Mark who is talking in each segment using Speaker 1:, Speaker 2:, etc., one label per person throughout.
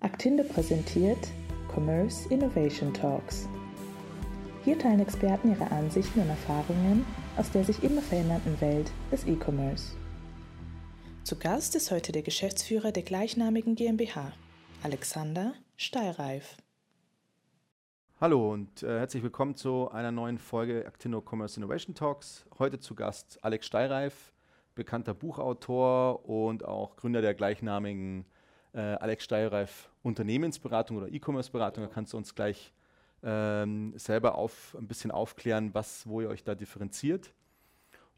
Speaker 1: Actinde präsentiert Commerce Innovation Talks. Hier teilen Experten ihre Ansichten und Erfahrungen aus der sich immer verändernden Welt des E-Commerce. Zu Gast ist heute der Geschäftsführer der gleichnamigen GmbH, Alexander Steilreif.
Speaker 2: Hallo und äh, herzlich willkommen zu einer neuen Folge Actino Commerce Innovation Talks. Heute zu Gast Alex Steilreif, bekannter Buchautor und auch Gründer der gleichnamigen äh, Alex Steilreif Unternehmensberatung oder E-Commerce-Beratung. Da kannst du uns gleich ähm, selber auf, ein bisschen aufklären, was, wo ihr euch da differenziert.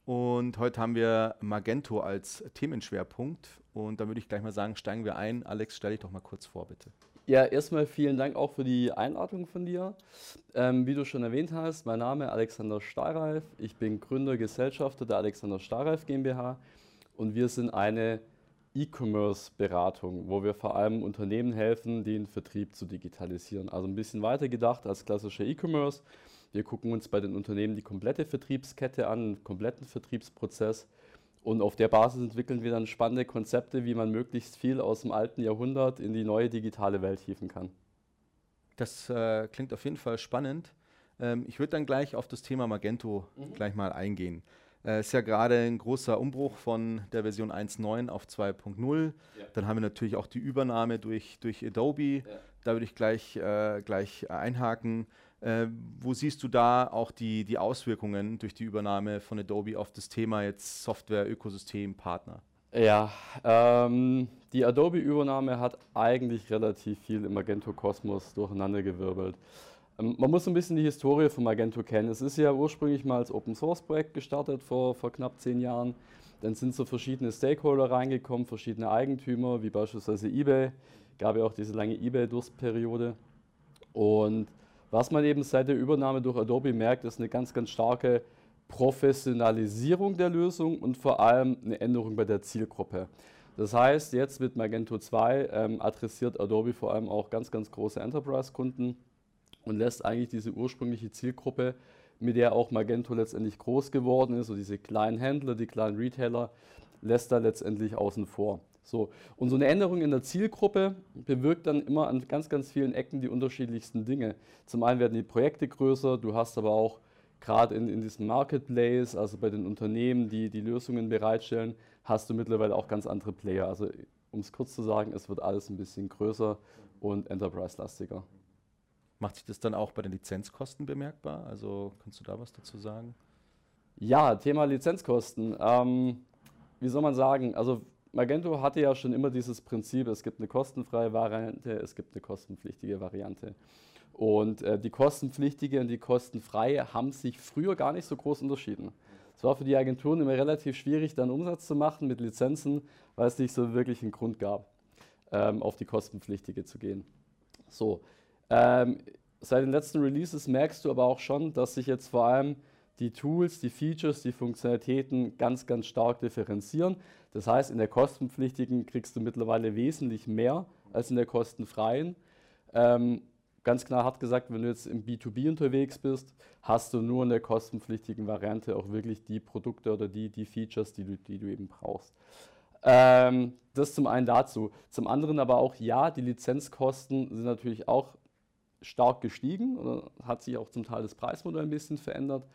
Speaker 2: Und heute haben wir Magento als Themenschwerpunkt. Und da würde ich gleich mal sagen, steigen wir ein. Alex, stell dich doch mal kurz vor, bitte.
Speaker 3: Ja, erstmal vielen Dank auch für die Einladung von dir. Ähm, wie du schon erwähnt hast, mein Name ist Alexander Stahlreif. Ich bin Gründer, Gesellschafter der Alexander Stahlreif GmbH und wir sind eine E-Commerce-Beratung, wo wir vor allem Unternehmen helfen, den Vertrieb zu digitalisieren. Also ein bisschen weiter gedacht als klassischer E-Commerce. Wir gucken uns bei den Unternehmen die komplette Vertriebskette an, den kompletten Vertriebsprozess und auf der Basis entwickeln wir dann spannende Konzepte, wie man möglichst viel aus dem alten Jahrhundert in die neue digitale Welt hieven kann.
Speaker 2: Das äh, klingt auf jeden Fall spannend. Ähm, ich würde dann gleich auf das Thema Magento mhm. gleich mal eingehen. Es äh, ist ja gerade ein großer Umbruch von der Version 1.9 auf 2.0. Ja. Dann haben wir natürlich auch die Übernahme durch, durch Adobe. Ja. Da würde ich gleich, äh, gleich einhaken. Äh, wo siehst du da auch die, die Auswirkungen durch die Übernahme von Adobe auf das Thema jetzt Software, Ökosystem, Partner?
Speaker 3: Ja, ähm, die Adobe-Übernahme hat eigentlich relativ viel im Magento Kosmos durcheinandergewirbelt. Ähm, man muss ein bisschen die Historie von Magento kennen. Es ist ja ursprünglich mal als Open-Source-Projekt gestartet vor, vor knapp zehn Jahren. Dann sind so verschiedene Stakeholder reingekommen, verschiedene Eigentümer, wie beispielsweise eBay. Gab ja auch diese lange eBay-Durstperiode. Und was man eben seit der Übernahme durch Adobe merkt, ist eine ganz, ganz starke Professionalisierung der Lösung und vor allem eine Änderung bei der Zielgruppe. Das heißt, jetzt mit Magento 2 ähm, adressiert Adobe vor allem auch ganz, ganz große Enterprise-Kunden und lässt eigentlich diese ursprüngliche Zielgruppe, mit der auch Magento letztendlich groß geworden ist, so diese kleinen Händler, die kleinen Retailer, lässt er letztendlich außen vor. So. Und so eine Änderung in der Zielgruppe bewirkt dann immer an ganz, ganz vielen Ecken die unterschiedlichsten Dinge. Zum einen werden die Projekte größer, du hast aber auch gerade in, in diesem Marketplace, also bei den Unternehmen, die die Lösungen bereitstellen, hast du mittlerweile auch ganz andere Player. Also um es kurz zu sagen, es wird alles ein bisschen größer und enterprise-lastiger.
Speaker 2: Macht sich das dann auch bei den Lizenzkosten bemerkbar? Also kannst du da was dazu sagen?
Speaker 3: Ja, Thema Lizenzkosten. Ähm, wie soll man sagen? Also Magento hatte ja schon immer dieses Prinzip, es gibt eine kostenfreie Variante, es gibt eine kostenpflichtige Variante. Und äh, die kostenpflichtige und die kostenfreie haben sich früher gar nicht so groß unterschieden. Es war für die Agenturen immer relativ schwierig, dann Umsatz zu machen mit Lizenzen, weil es nicht so wirklich einen Grund gab, ähm, auf die kostenpflichtige zu gehen. So, ähm, seit den letzten Releases merkst du aber auch schon, dass sich jetzt vor allem die Tools, die Features, die Funktionalitäten ganz, ganz stark differenzieren. Das heißt, in der kostenpflichtigen kriegst du mittlerweile wesentlich mehr als in der kostenfreien. Ähm, ganz klar hart gesagt, wenn du jetzt im B2B unterwegs bist, hast du nur in der kostenpflichtigen Variante auch wirklich die Produkte oder die, die Features, die du, die du eben brauchst. Ähm, das zum einen dazu. Zum anderen aber auch, ja, die Lizenzkosten sind natürlich auch stark gestiegen oder hat sich auch zum Teil das Preismodell ein bisschen verändert.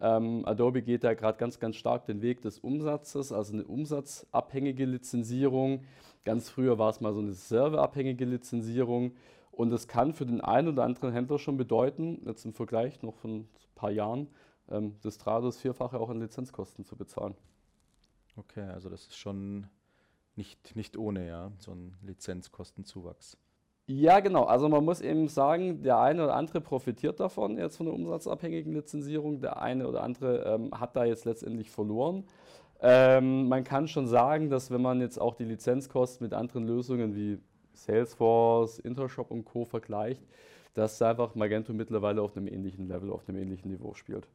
Speaker 3: Ähm, Adobe geht da gerade ganz, ganz stark den Weg des Umsatzes, also eine umsatzabhängige Lizenzierung. Ganz früher war es mal so eine serverabhängige Lizenzierung. Und das kann für den einen oder anderen Händler schon bedeuten, jetzt im Vergleich noch von ein paar Jahren, ähm, das Stratos Vierfache auch an Lizenzkosten zu bezahlen.
Speaker 2: Okay, also das ist schon nicht, nicht ohne, ja, so ein Lizenzkostenzuwachs.
Speaker 3: Ja, genau. Also man muss eben sagen, der eine oder andere profitiert davon, jetzt von der umsatzabhängigen Lizenzierung. Der eine oder andere ähm, hat da jetzt letztendlich verloren. Ähm, man kann schon sagen, dass wenn man jetzt auch die Lizenzkosten mit anderen Lösungen wie Salesforce, Intershop und Co. vergleicht, dass einfach Magento mittlerweile auf einem ähnlichen Level, auf einem ähnlichen Niveau spielt.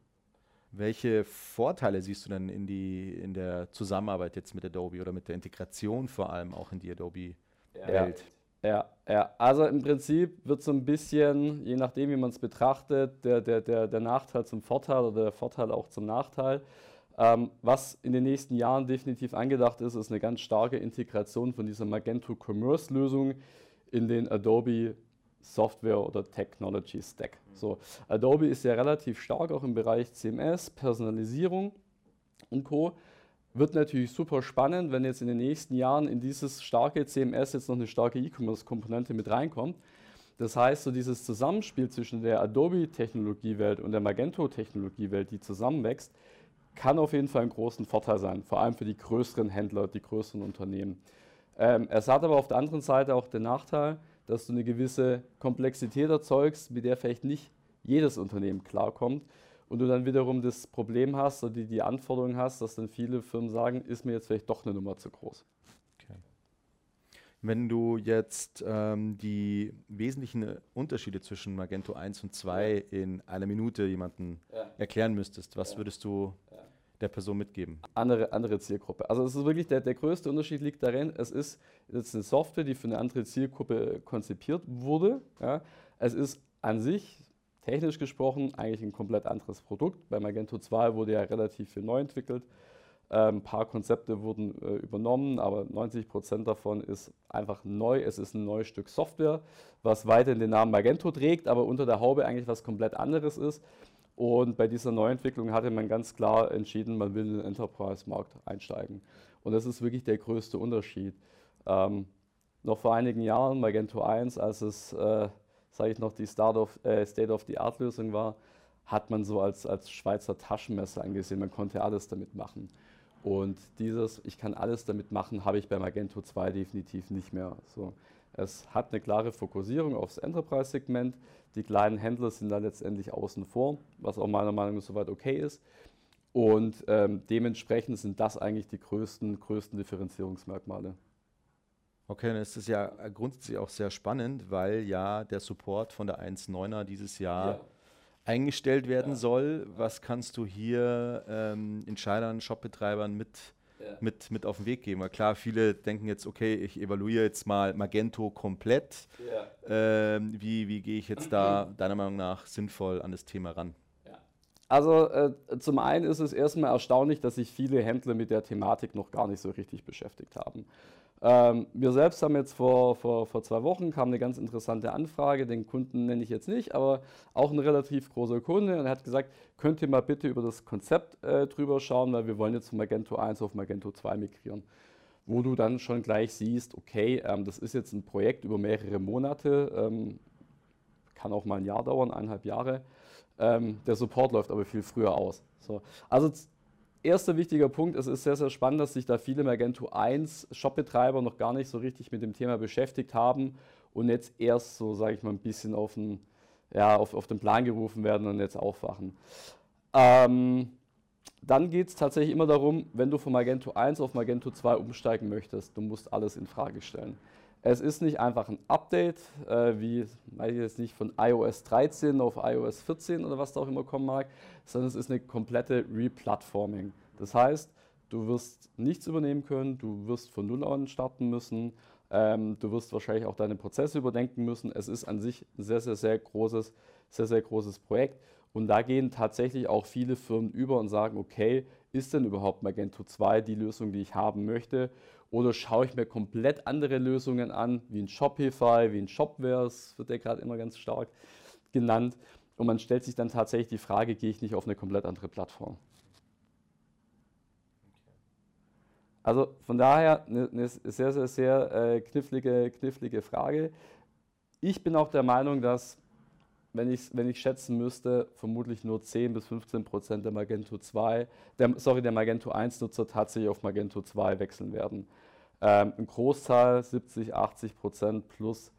Speaker 2: Welche Vorteile siehst du denn in, die, in der Zusammenarbeit jetzt mit Adobe oder mit der Integration vor allem auch in die Adobe-Welt?
Speaker 3: Ja. Ja, ja, also im Prinzip wird so ein bisschen, je nachdem, wie man es betrachtet, der, der, der, der Nachteil zum Vorteil oder der Vorteil auch zum Nachteil. Ähm, was in den nächsten Jahren definitiv angedacht ist, ist eine ganz starke Integration von dieser Magento Commerce Lösung in den Adobe Software oder Technology Stack. So, Adobe ist ja relativ stark auch im Bereich CMS, Personalisierung und Co. Wird natürlich super spannend, wenn jetzt in den nächsten Jahren in dieses starke CMS jetzt noch eine starke E-Commerce-Komponente mit reinkommt. Das heißt, so dieses Zusammenspiel zwischen der Adobe-Technologiewelt und der Magento-Technologiewelt, die zusammenwächst, kann auf jeden Fall einen großen Vorteil sein, vor allem für die größeren Händler, die größeren Unternehmen. Ähm, es hat aber auf der anderen Seite auch den Nachteil, dass du eine gewisse Komplexität erzeugst, mit der vielleicht nicht jedes Unternehmen klarkommt und du dann wiederum das Problem hast oder die, die Anforderung hast, dass dann viele Firmen sagen, ist mir jetzt vielleicht doch eine Nummer zu groß. Okay.
Speaker 2: Wenn du jetzt ähm, die wesentlichen Unterschiede zwischen Magento 1 und 2 ja. in einer Minute jemanden ja. erklären müsstest, was ja. würdest du der Person mitgeben?
Speaker 3: Andere, andere Zielgruppe. Also es ist wirklich der, der größte Unterschied liegt darin, es ist jetzt eine Software, die für eine andere Zielgruppe konzipiert wurde. Ja. Es ist an sich, technisch gesprochen, eigentlich ein komplett anderes Produkt. Bei Magento 2 wurde ja relativ viel neu entwickelt. Ähm, ein paar Konzepte wurden äh, übernommen, aber 90 Prozent davon ist einfach neu. Es ist ein neues Stück Software, was weiterhin den Namen Magento trägt, aber unter der Haube eigentlich was komplett anderes ist. Und bei dieser Neuentwicklung hatte man ganz klar entschieden, man will in den Enterprise-Markt einsteigen. Und das ist wirklich der größte Unterschied. Ähm, noch vor einigen Jahren, Magento 1, als es, äh, sage ich noch, die äh, State-of-the-Art-Lösung war, hat man so als, als Schweizer Taschenmesser angesehen. Man konnte alles damit machen. Und dieses, ich kann alles damit machen, habe ich bei Magento 2 definitiv nicht mehr. So. Es hat eine klare Fokussierung aufs Enterprise-Segment. Die kleinen Händler sind da letztendlich außen vor, was auch meiner Meinung nach soweit okay ist. Und ähm, dementsprechend sind das eigentlich die größten, größten Differenzierungsmerkmale.
Speaker 2: Okay, dann ist das ja grundsätzlich auch sehr spannend, weil ja der Support von der 1.9er dieses Jahr ja. eingestellt werden ja. soll. Was kannst du hier ähm, Entscheidern, Shopbetreibern mit ja. mit, mit auf den Weg geben. Weil klar, viele denken jetzt, okay, ich evaluiere jetzt mal Magento komplett. Ja. Ähm, wie, wie gehe ich jetzt da deiner Meinung nach sinnvoll an das Thema ran?
Speaker 3: Also äh, zum einen ist es erstmal erstaunlich, dass sich viele Händler mit der Thematik noch gar nicht so richtig beschäftigt haben. Ähm, wir selbst haben jetzt vor, vor, vor zwei Wochen kam eine ganz interessante Anfrage, den Kunden nenne ich jetzt nicht, aber auch ein relativ großer Kunde und er hat gesagt, könnt ihr mal bitte über das Konzept äh, drüber schauen, weil wir wollen jetzt von Magento 1 auf Magento 2 migrieren. Wo du dann schon gleich siehst, okay, ähm, das ist jetzt ein Projekt über mehrere Monate, ähm, kann auch mal ein Jahr dauern, eineinhalb Jahre. Ähm, der Support läuft aber viel früher aus. So. Also erster wichtiger Punkt, es ist sehr, sehr spannend, dass sich da viele Magento 1 Shopbetreiber noch gar nicht so richtig mit dem Thema beschäftigt haben und jetzt erst so, sage ich mal, ein bisschen auf den, ja, auf, auf den Plan gerufen werden und jetzt aufwachen. Ähm, dann geht es tatsächlich immer darum, wenn du von Magento 1 auf Magento 2 umsteigen möchtest, du musst alles in Frage stellen. Es ist nicht einfach ein Update, äh, wie, weiß ich jetzt nicht, von iOS 13 auf iOS 14 oder was da auch immer kommen mag, sondern es ist eine komplette Replatforming. Das heißt, du wirst nichts übernehmen können, du wirst von Null an starten müssen, ähm, du wirst wahrscheinlich auch deine Prozesse überdenken müssen. Es ist an sich ein sehr, sehr, sehr großes, sehr, sehr großes Projekt. Und da gehen tatsächlich auch viele Firmen über und sagen, okay, ist denn überhaupt Magento 2 die Lösung, die ich haben möchte? Oder schaue ich mir komplett andere Lösungen an, wie ein Shopify, wie ein Shopware, das wird ja gerade immer ganz stark genannt. Und man stellt sich dann tatsächlich die Frage, gehe ich nicht auf eine komplett andere Plattform? Also von daher eine, eine sehr, sehr, sehr äh, knifflige, knifflige Frage. Ich bin auch der Meinung, dass, wenn ich, wenn ich schätzen müsste, vermutlich nur 10 bis 15 Prozent der Magento 2, der, sorry, der Magento 1 Nutzer tatsächlich auf Magento 2 wechseln werden. Ähm, ein Großteil, 70, 80 Prozent plus,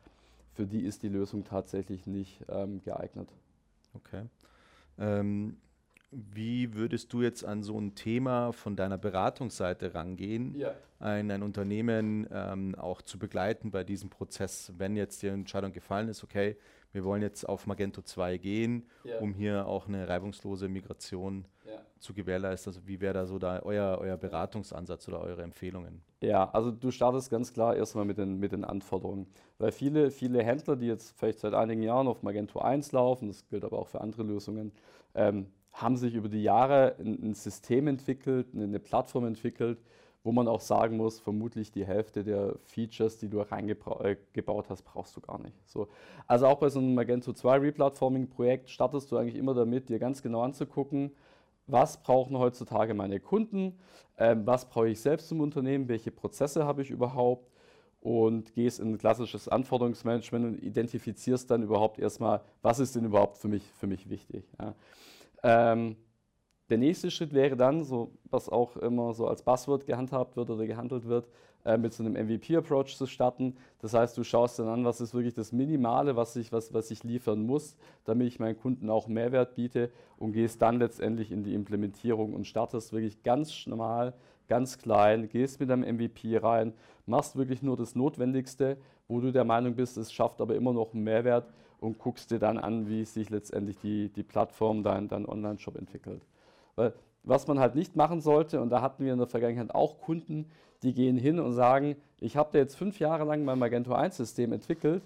Speaker 3: für die ist die Lösung tatsächlich nicht ähm, geeignet.
Speaker 2: Okay. Ähm, wie würdest du jetzt an so ein Thema von deiner Beratungsseite rangehen, ja. ein, ein, Unternehmen ähm, auch zu begleiten bei diesem Prozess, wenn jetzt die Entscheidung gefallen ist, okay, wir wollen jetzt auf Magento 2 gehen, ja. um hier auch eine reibungslose Migration ja. zu gewährleisten. Also wie wäre da so da euer, euer Beratungsansatz oder eure Empfehlungen?
Speaker 3: Ja, also du startest ganz klar erstmal mit den, mit den Anforderungen. Weil viele, viele Händler, die jetzt vielleicht seit einigen Jahren auf Magento 1 laufen, das gilt aber auch für andere Lösungen, ähm, haben sich über die Jahre ein, ein System entwickelt, eine, eine Plattform entwickelt, wo man auch sagen muss, vermutlich die Hälfte der Features, die du reingebaut äh, hast, brauchst du gar nicht. So. Also auch bei so einem Magento 2 Replatforming-Projekt startest du eigentlich immer damit, dir ganz genau anzugucken, was brauchen heutzutage meine Kunden, ähm, was brauche ich selbst im Unternehmen, welche Prozesse habe ich überhaupt und gehst in ein klassisches Anforderungsmanagement und identifizierst dann überhaupt erstmal, was ist denn überhaupt für mich, für mich wichtig. Ja. Ähm, der nächste Schritt wäre dann, so, was auch immer so als Buzzword gehandhabt wird oder gehandelt wird, äh, mit so einem MVP-Approach zu starten. Das heißt, du schaust dann an, was ist wirklich das Minimale, was ich, was, was ich liefern muss, damit ich meinen Kunden auch Mehrwert biete und gehst dann letztendlich in die Implementierung und startest wirklich ganz normal, ganz klein, gehst mit deinem MVP rein, machst wirklich nur das Notwendigste, wo du der Meinung bist, es schafft aber immer noch einen Mehrwert und guckst dir dann an, wie sich letztendlich die, die Plattform, dein, dein Online-Shop entwickelt. Weil was man halt nicht machen sollte, und da hatten wir in der Vergangenheit auch Kunden, die gehen hin und sagen, ich habe da jetzt fünf Jahre lang mein Magento 1-System entwickelt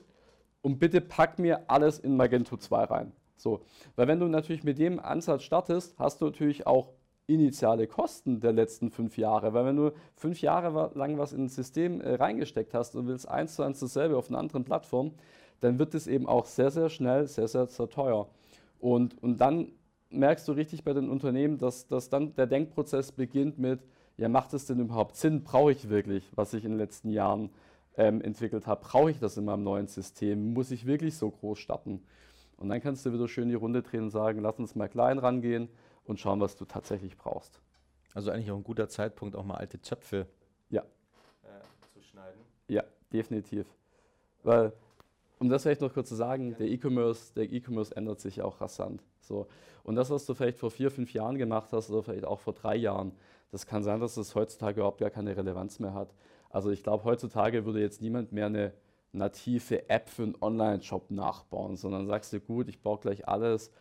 Speaker 3: und bitte pack mir alles in Magento 2 rein. So, weil wenn du natürlich mit dem Ansatz startest, hast du natürlich auch initiale Kosten der letzten fünf Jahre. Weil wenn du fünf Jahre lang was in ein System äh, reingesteckt hast und willst eins zu eins dasselbe auf einer anderen Plattform, dann wird es eben auch sehr, sehr schnell, sehr, sehr, sehr teuer. Und, und dann merkst du richtig bei den Unternehmen, dass, dass dann der Denkprozess beginnt mit, ja, macht es denn überhaupt Sinn? Brauche ich wirklich, was ich in den letzten Jahren ähm, entwickelt habe? Brauche ich das in meinem neuen System? Muss ich wirklich so groß starten? Und dann kannst du wieder schön die Runde drehen und sagen, lass uns mal klein rangehen und schauen, was du tatsächlich brauchst.
Speaker 2: Also eigentlich auch ein guter Zeitpunkt, auch mal alte Zöpfe
Speaker 3: ja. Äh, zu schneiden. Ja, definitiv. Weil um das vielleicht noch kurz zu sagen, der E-Commerce, E-Commerce ändert sich auch rasant. So. Und das, was du vielleicht vor vier, fünf Jahren gemacht hast oder vielleicht auch vor drei Jahren, das kann sein, dass es heutzutage überhaupt gar keine Relevanz mehr hat. Also ich glaube, heutzutage würde jetzt niemand mehr eine native App für einen Online-Shop nachbauen, sondern sagst du, gut, ich baue gleich alles,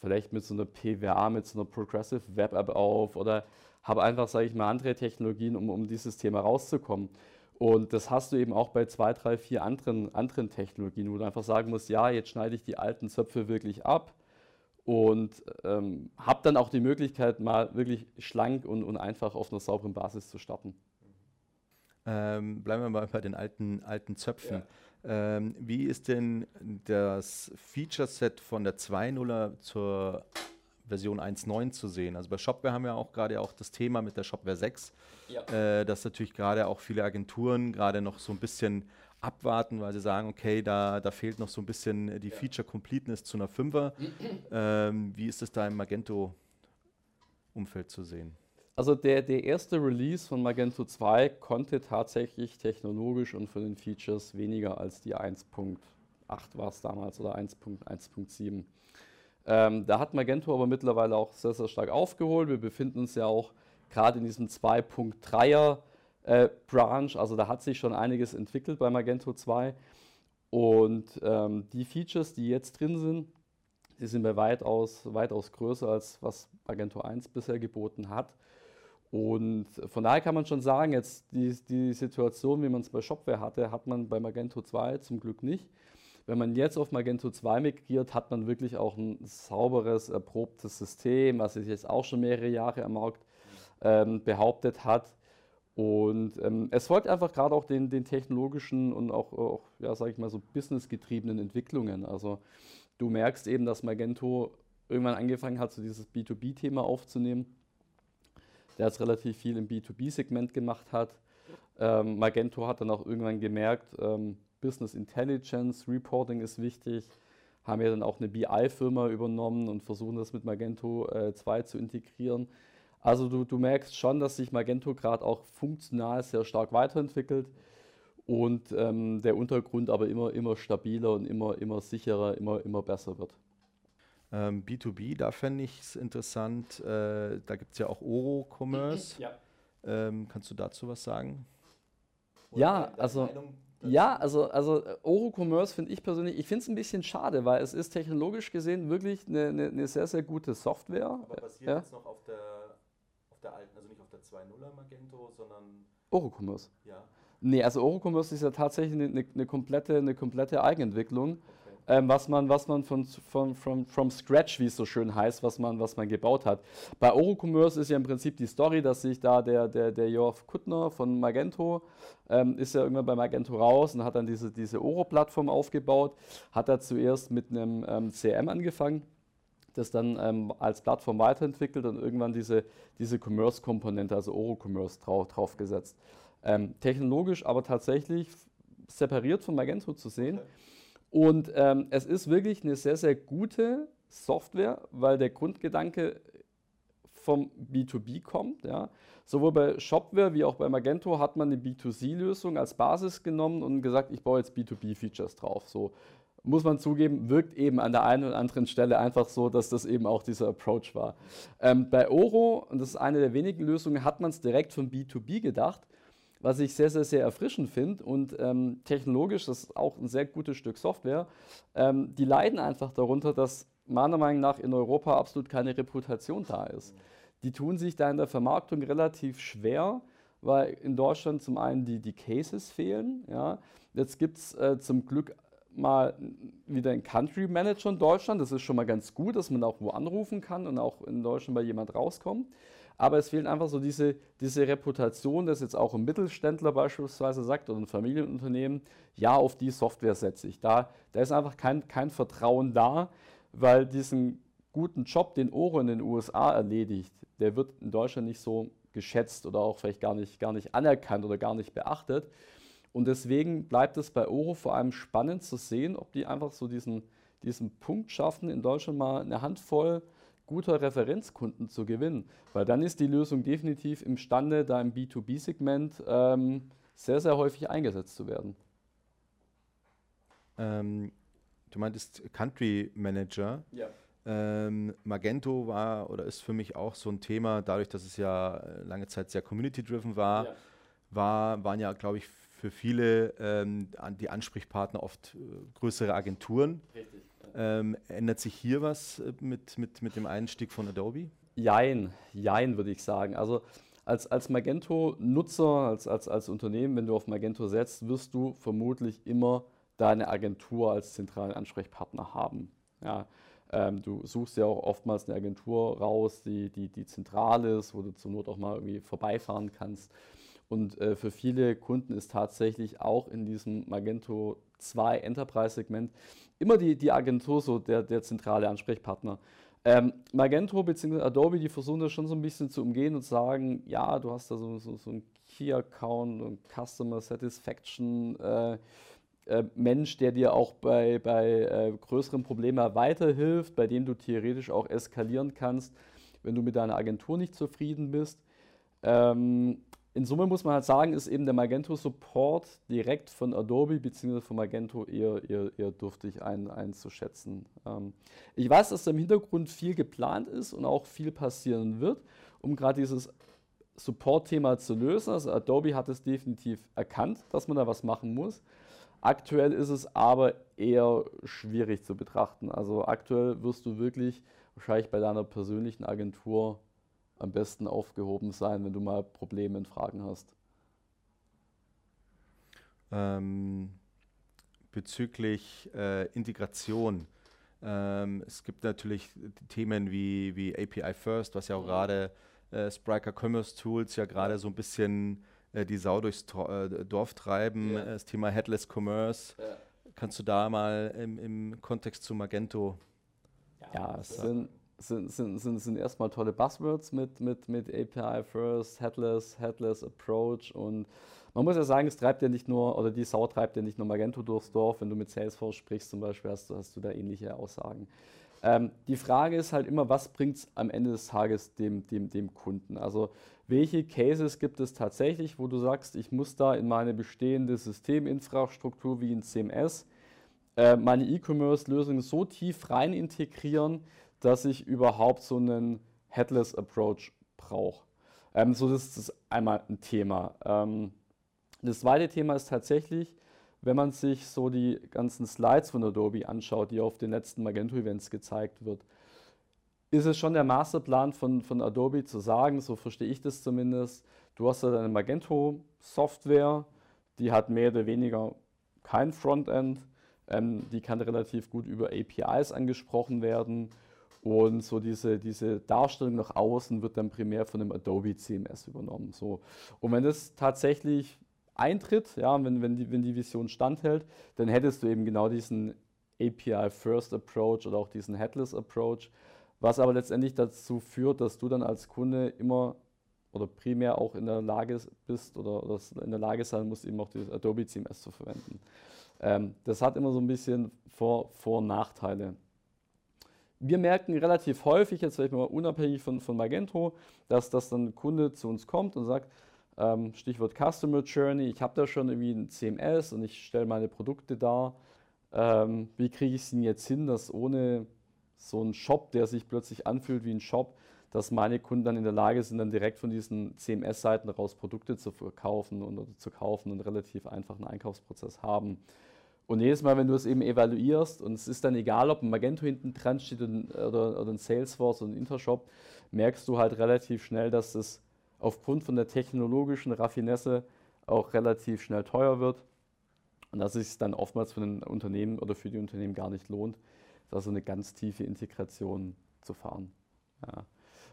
Speaker 3: vielleicht mit so einer PWA, mit so einer Progressive Web App auf oder habe einfach, sage ich mal, andere Technologien, um, um dieses Thema rauszukommen. Und das hast du eben auch bei zwei, drei, vier anderen, anderen Technologien, wo du einfach sagen musst, ja, jetzt schneide ich die alten Zöpfe wirklich ab und ähm, habe dann auch die Möglichkeit, mal wirklich schlank und, und einfach auf einer sauberen Basis zu starten.
Speaker 2: Ähm, bleiben wir mal bei den alten, alten Zöpfen. Ja. Ähm, wie ist denn das Feature-Set von der 2.0er zur Version 1.9 zu sehen. Also bei Shopware haben wir auch gerade auch das Thema mit der Shopware 6, ja. äh, dass natürlich gerade auch viele Agenturen gerade noch so ein bisschen abwarten, weil sie sagen, okay, da, da fehlt noch so ein bisschen die ja. Feature Completeness zu einer 5er. ähm, wie ist es da im Magento-Umfeld zu sehen?
Speaker 3: Also der, der erste Release von Magento 2 konnte tatsächlich technologisch und von den Features weniger als die 1.8 war es damals oder 1.1.7. Ähm, da hat Magento aber mittlerweile auch sehr, sehr stark aufgeholt. Wir befinden uns ja auch gerade in diesem 2.3er äh, Branch, also da hat sich schon einiges entwickelt bei Magento 2. Und ähm, die Features, die jetzt drin sind, die sind bei weitaus, weitaus größer als was Magento 1 bisher geboten hat. Und von daher kann man schon sagen, jetzt die, die Situation, wie man es bei Shopware hatte, hat man bei Magento 2 zum Glück nicht. Wenn man jetzt auf Magento 2 migriert, hat man wirklich auch ein sauberes, erprobtes System, was sich jetzt auch schon mehrere Jahre am Markt ähm, behauptet hat. Und ähm, es folgt einfach gerade auch den, den, technologischen und auch, auch ja, sage ich mal so, businessgetriebenen Entwicklungen. Also du merkst eben, dass Magento irgendwann angefangen hat, so dieses B2B-Thema aufzunehmen, der jetzt relativ viel im B2B-Segment gemacht hat. Ähm, Magento hat dann auch irgendwann gemerkt, ähm, Business Intelligence, Reporting ist wichtig. Haben ja dann auch eine BI-Firma übernommen und versuchen das mit Magento äh, 2 zu integrieren. Also du, du merkst schon, dass sich Magento gerade auch funktional sehr stark weiterentwickelt und ähm, der Untergrund aber immer, immer stabiler und immer, immer sicherer, immer, immer besser wird.
Speaker 2: Ähm, B2B, da fände ich es interessant. Äh, da gibt es ja auch Oro-Commerce. Ja. Ähm, kannst du dazu was sagen?
Speaker 3: Oder ja, also. Meinung ja, also, also Oro-Commerce finde ich persönlich, ich finde es ein bisschen schade, weil es ist technologisch gesehen wirklich eine, eine, eine sehr, sehr gute Software.
Speaker 2: Aber basiert ja? jetzt noch auf der, auf der alten, also nicht auf der 2.0er Magento, sondern...
Speaker 3: Oro-Commerce? Ja. Nee, also Oro-Commerce ist ja tatsächlich eine, eine, komplette, eine komplette Eigenentwicklung. Okay. Ähm, was man, was man von, von, from, from scratch, wie es so schön heißt, was man, was man gebaut hat. Bei Orocommerce ist ja im Prinzip die Story, dass sich da der, der, der Jorf Kuttner von Magento ähm, ist ja irgendwann bei Magento raus und hat dann diese, diese Oro-Plattform aufgebaut, hat da zuerst mit einem ähm, CM angefangen das dann ähm, als Plattform weiterentwickelt und irgendwann diese, diese Commerce-Komponente, also Oro-Commerce, drauf, draufgesetzt. Ähm, technologisch aber tatsächlich separiert von Magento zu sehen. Und ähm, es ist wirklich eine sehr, sehr gute Software, weil der Grundgedanke vom B2B kommt. Ja. Sowohl bei Shopware wie auch bei Magento hat man eine B2C-Lösung als Basis genommen und gesagt, ich baue jetzt B2B-Features drauf. So muss man zugeben, wirkt eben an der einen oder anderen Stelle einfach so, dass das eben auch dieser Approach war. Ähm, bei Oro, und das ist eine der wenigen Lösungen, hat man es direkt von B2B gedacht, was ich sehr, sehr, sehr erfrischend finde und ähm, technologisch, das ist auch ein sehr gutes Stück Software, ähm, die leiden einfach darunter, dass meiner Meinung nach in Europa absolut keine Reputation da ist. Die tun sich da in der Vermarktung relativ schwer, weil in Deutschland zum einen die, die Cases fehlen. Ja. Jetzt gibt es äh, zum Glück mal wieder einen Country Manager in Deutschland. Das ist schon mal ganz gut, dass man auch wo anrufen kann und auch in Deutschland bei jemand rauskommt. Aber es fehlt einfach so diese, diese Reputation, dass jetzt auch ein Mittelständler beispielsweise sagt oder ein Familienunternehmen, ja, auf die Software setze ich. Da, da ist einfach kein, kein Vertrauen da, weil diesen guten Job, den Oro in den USA erledigt, der wird in Deutschland nicht so geschätzt oder auch vielleicht gar nicht, gar nicht anerkannt oder gar nicht beachtet. Und deswegen bleibt es bei Oro vor allem spannend zu sehen, ob die einfach so diesen, diesen Punkt schaffen, in Deutschland mal eine Handvoll guter Referenzkunden zu gewinnen. Weil dann ist die Lösung definitiv imstande, da im B2B-Segment ähm, sehr, sehr häufig eingesetzt zu werden.
Speaker 2: Ähm, du meintest Country Manager. Ja. Ähm, Magento war oder ist für mich auch so ein Thema, dadurch, dass es ja lange Zeit sehr community-driven war, ja. war, waren ja, glaube ich, für viele ähm, die Ansprechpartner oft äh, größere Agenturen. Richtig. Ähm, ändert sich hier was äh, mit, mit, mit dem Einstieg von Adobe?
Speaker 3: Jein, jein würde ich sagen. Also als, als Magento-Nutzer, als, als, als Unternehmen, wenn du auf Magento setzt, wirst du vermutlich immer deine Agentur als zentralen Ansprechpartner haben. Ja, ähm, du suchst ja auch oftmals eine Agentur raus, die, die, die zentral ist, wo du zur Not auch mal irgendwie vorbeifahren kannst. Und äh, für viele Kunden ist tatsächlich auch in diesem Magento 2 Enterprise-Segment immer die, die Agentur so der, der zentrale Ansprechpartner. Ähm, Magento bzw. Adobe, die versuchen das schon so ein bisschen zu umgehen und sagen, ja, du hast da so, so, so einen Key-Account und Customer Satisfaction. Äh, äh, Mensch, der dir auch bei, bei äh, größeren Problemen weiterhilft, bei dem du theoretisch auch eskalieren kannst, wenn du mit deiner Agentur nicht zufrieden bist. Ähm, in Summe muss man halt sagen, ist eben der Magento Support direkt von Adobe bzw. von Magento eher, eher, eher dürftig ein, einzuschätzen. Ähm, ich weiß, dass da im Hintergrund viel geplant ist und auch viel passieren wird, um gerade dieses Support-Thema zu lösen. Also Adobe hat es definitiv erkannt, dass man da was machen muss. Aktuell ist es aber eher schwierig zu betrachten. Also aktuell wirst du wirklich wahrscheinlich bei deiner persönlichen Agentur am besten aufgehoben sein, wenn du mal Probleme und Fragen hast?
Speaker 2: Ähm, bezüglich äh, Integration. Ähm, es gibt natürlich Themen wie, wie API First, was ja auch gerade äh, Spriker Commerce Tools ja gerade so ein bisschen äh, die Sau durchs Tor, äh, Dorf treiben. Ja. Das Thema Headless Commerce. Ja. Kannst du da mal im, im Kontext zu Magento?
Speaker 3: Ja, es sind sind, sind, sind, sind erstmal tolle Buzzwords mit, mit, mit API First, Headless, Headless Approach und man muss ja sagen, es treibt ja nicht nur, oder die Sau treibt ja nicht nur Magento durchs Dorf. Wenn du mit Salesforce sprichst zum Beispiel, hast, hast du da ähnliche Aussagen. Ähm, die Frage ist halt immer, was bringt es am Ende des Tages dem, dem, dem Kunden? Also welche Cases gibt es tatsächlich, wo du sagst, ich muss da in meine bestehende Systeminfrastruktur wie in CMS äh, meine E-Commerce-Lösung so tief rein integrieren, dass ich überhaupt so einen Headless Approach brauche. Ähm, so das ist einmal ein Thema. Ähm, das zweite Thema ist tatsächlich, wenn man sich so die ganzen Slides von Adobe anschaut, die auf den letzten Magento-Events gezeigt wird, ist es schon der Masterplan von, von Adobe zu sagen, so verstehe ich das zumindest, du hast da eine Magento-Software, die hat mehr oder weniger kein Frontend, Ähm, die kann relativ gut über APIs angesprochen werden. Und so diese, diese Darstellung nach außen wird dann primär von dem Adobe CMS übernommen. So. Und wenn das tatsächlich eintritt, ja, wenn, wenn, die, wenn die Vision standhält, dann hättest du eben genau diesen API-First Approach oder auch diesen Headless Approach, was aber letztendlich dazu führt, dass du dann als Kunde immer oder primär auch in der Lage bist oder, oder in der Lage sein musst, eben auch dieses Adobe CMS zu verwenden. Ähm, das hat immer so ein bisschen Vor-, Vor und Nachteile. Wir merken relativ häufig, jetzt vielleicht mal unabhängig von, von Magento, dass, dass dann ein Kunde zu uns kommt und sagt, ähm, Stichwort Customer Journey, ich habe da schon irgendwie ein CMS und ich stelle meine Produkte dar. Ähm, wie kriege ich es denn jetzt hin, dass ohne so einen Shop, der sich plötzlich anfühlt wie ein Shop, dass meine Kunden dann in der Lage sind, dann direkt von diesen CMS-Seiten raus Produkte zu verkaufen und zu kaufen und relativ einfachen Einkaufsprozess haben. Und jedes Mal, wenn du es eben evaluierst, und es ist dann egal, ob ein Magento hinten dran steht oder, oder ein Salesforce oder ein Intershop, merkst du halt relativ schnell, dass es aufgrund von der technologischen Raffinesse auch relativ schnell teuer wird und dass es sich dann oftmals für ein Unternehmen oder für die Unternehmen gar nicht lohnt, da so eine ganz tiefe Integration zu fahren. Ja.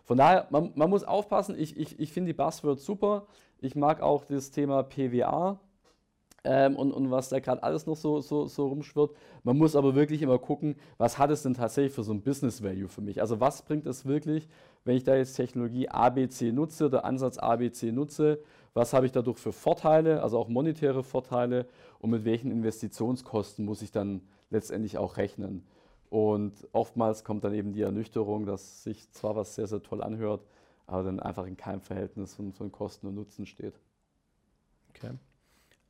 Speaker 3: Von daher, man, man, muss aufpassen, ich, ich, ich finde die Buzzwords super. Ich mag auch das Thema PWA, ähm, und, und was da gerade alles noch so, so, so rumschwirrt. Man muss aber wirklich immer gucken, was hat es denn tatsächlich für so ein Business Value für mich? Also was bringt es wirklich, wenn ich da jetzt Technologie ABC nutze oder Ansatz ABC nutze? Was habe ich dadurch für Vorteile, also auch monetäre Vorteile und mit welchen Investitionskosten muss ich dann letztendlich auch rechnen? Und oftmals kommt dann eben die Ernüchterung, dass sich zwar was sehr, sehr toll anhört, aber dann einfach in keinem Verhältnis von, von Kosten und Nutzen steht.
Speaker 2: Okay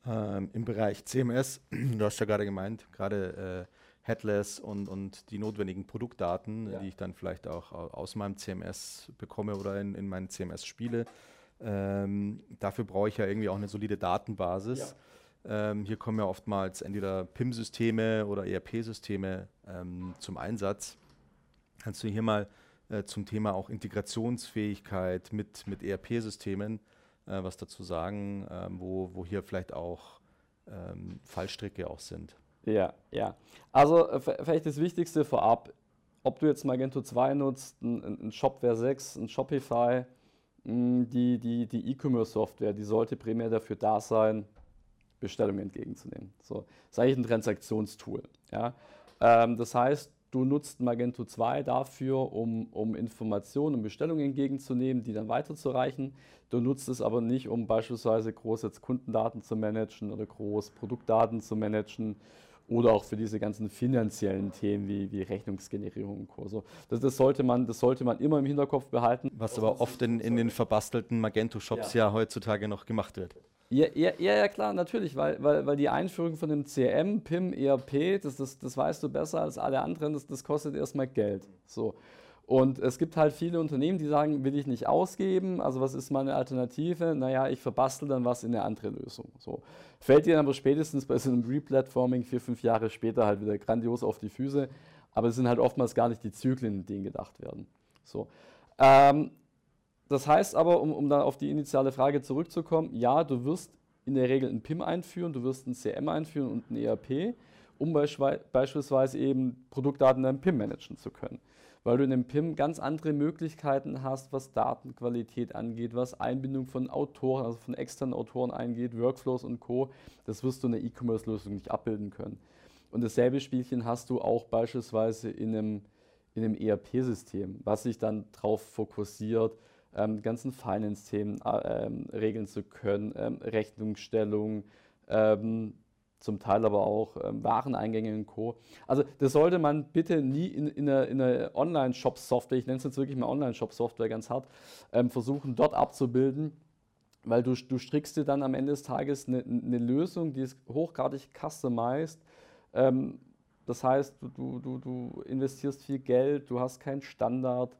Speaker 2: ähm, im Bereich CMS, du hast ja gerade gemeint, gerade äh, Headless und, und die notwendigen Produktdaten, ja. die ich dann vielleicht auch aus meinem CMS bekomme oder in, in meinen CMS spiele. Ähm, dafür brauche ich ja irgendwie auch eine solide Datenbasis. Ja. Ähm, hier kommen ja oftmals entweder PIM-Systeme oder ERP-Systeme ähm, zum Einsatz. Kannst du hier mal äh, zum Thema auch Integrationsfähigkeit mit, mit ERP-Systemen äh, was dazu sagen, ähm, wo, wo hier vielleicht auch ähm, Fallstricke auch sind.
Speaker 3: Ja, ja. Also äh, vielleicht das Wichtigste vorab, ob du jetzt Magento 2 nutzt, ein, ein Shopware 6, ein Shopify, die, die E-Commerce-Software, die sollte primär dafür da sein, Bestellungen entgegenzunehmen. So, das ist eigentlich ein Transaktionstool. Ja? Ähm, das heißt, Du nutzt Magento 2 dafür, um, um Informationen und Bestellungen entgegenzunehmen, die dann weiterzureichen. Du nutzt es aber nicht, um beispielsweise groß jetzt Kundendaten zu managen oder groß Produktdaten zu managen oder auch für diese ganzen finanziellen Themen wie, wie Rechnungsgenerierung und Co. So, das, das, sollte man, das sollte man immer im Hinterkopf behalten.
Speaker 2: Was aber oft in, in den verbastelten Magento-Shops ja. ja heutzutage noch gemacht wird.
Speaker 3: Ja, ja, ja, klar, natürlich, weil, weil, weil die Einführung von dem CM, PIM, ERP, das, das, das weißt du besser als alle anderen, das, das kostet erstmal Geld. So. Und es gibt halt viele Unternehmen, die sagen, will ich nicht ausgeben, also was ist meine Alternative? Naja, ich verbastel dann was in eine andere Lösung. So. Fällt dir aber spätestens bei so einem Replatforming vier, fünf Jahre später halt wieder grandios auf die Füße, aber es sind halt oftmals gar nicht die Zyklen, in denen gedacht werden. So. Ähm, das heißt aber, um, um da auf die initiale Frage zurückzukommen, ja, du wirst in der Regel ein PIM einführen, du wirst ein CM einführen und ein ERP, um beispielsweise eben Produktdaten in PIM managen zu können. Weil du in dem PIM ganz andere Möglichkeiten hast, was Datenqualität angeht, was Einbindung von Autoren, also von externen Autoren eingeht, Workflows und Co. Das wirst du in der E-Commerce-Lösung nicht abbilden können. Und dasselbe Spielchen hast du auch beispielsweise in einem, in einem ERP-System, was sich dann darauf fokussiert, ähm, ganzen Finance-Themen äh, ähm, regeln zu können, ähm, Rechnungsstellung, ähm, zum Teil aber auch ähm, Wareneingänge und Co. Also das sollte man bitte nie in, in einer, einer Online-Shop-Software, ich nenne es jetzt wirklich mal Online-Shop-Software ganz hart, ähm, versuchen dort abzubilden, weil du, du strickst dir dann am Ende des Tages eine, eine Lösung, die ist hochgradig customized, das heißt, du, du, du investierst viel Geld, du hast keinen Standard,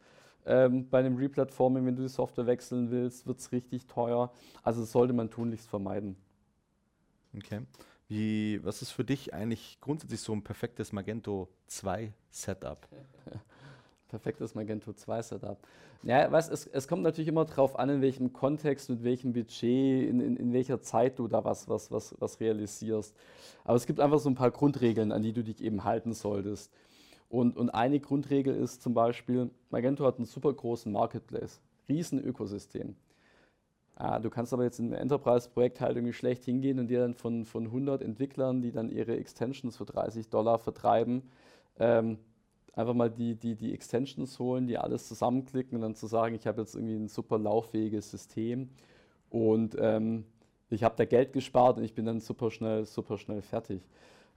Speaker 3: ähm, bei einem Replatforming, wenn du die Software wechseln willst, wird es richtig teuer. Also das sollte man tunlichst vermeiden.
Speaker 2: Okay. Wie, was ist für dich eigentlich grundsätzlich so ein perfektes Magento 2 Setup?
Speaker 3: perfektes Magento 2 Setup. Ja, weißt, es, es kommt natürlich immer darauf an, in welchem Kontext, mit welchem Budget, in, in, in welcher Zeit du da was, was, was, was realisierst. Aber es gibt einfach so ein paar Grundregeln, an die du dich eben halten solltest. Und, und eine Grundregel ist zum Beispiel, Magento hat einen super großen Marketplace, riesen Ökosystem. Ah, du kannst aber jetzt in einem Enterprise-Projekt halt irgendwie schlecht hingehen und dir dann von, von 100 Entwicklern, die dann ihre Extensions für 30 Dollar vertreiben, ähm, einfach mal die, die, die Extensions holen, die alles zusammenklicken und dann zu sagen, ich habe jetzt irgendwie ein super lauffähiges System und ähm, ich habe da Geld gespart und ich bin dann super schnell, super schnell fertig.